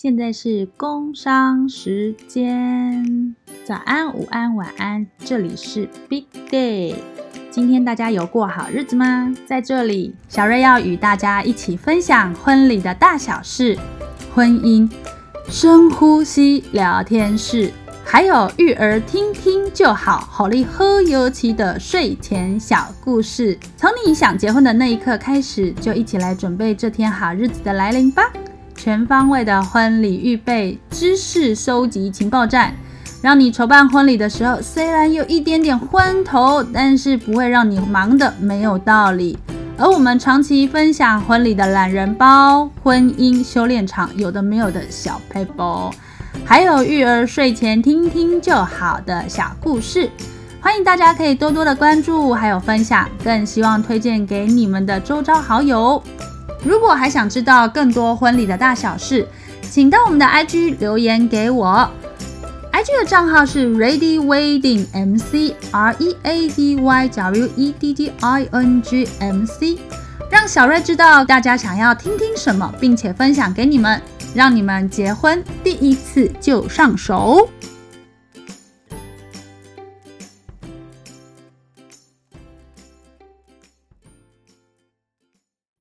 现在是工商时间，早安、午安、晚安，这里是 Big Day。今天大家有过好日子吗？在这里，小瑞要与大家一起分享婚礼的大小事、婚姻深呼吸聊天室，还有育儿听听就好，好利喝尤其的睡前小故事。从你想结婚的那一刻开始，就一起来准备这天好日子的来临吧！全方位的婚礼预备知识收集情报站，让你筹办婚礼的时候，虽然有一点点昏头，但是不会让你忙的没有道理。而我们长期分享婚礼的懒人包、婚姻修炼场，有的没有的小 paper，还有育儿睡前听听就好的小故事，欢迎大家可以多多的关注，还有分享，更希望推荐给你们的周遭好友。如果还想知道更多婚礼的大小事，请到我们的 IG 留言给我。IG 的账号是 Ready Wedding MC，R E A D Y W E D D I N G M C，让小瑞知道大家想要听听什么，并且分享给你们，让你们结婚第一次就上手。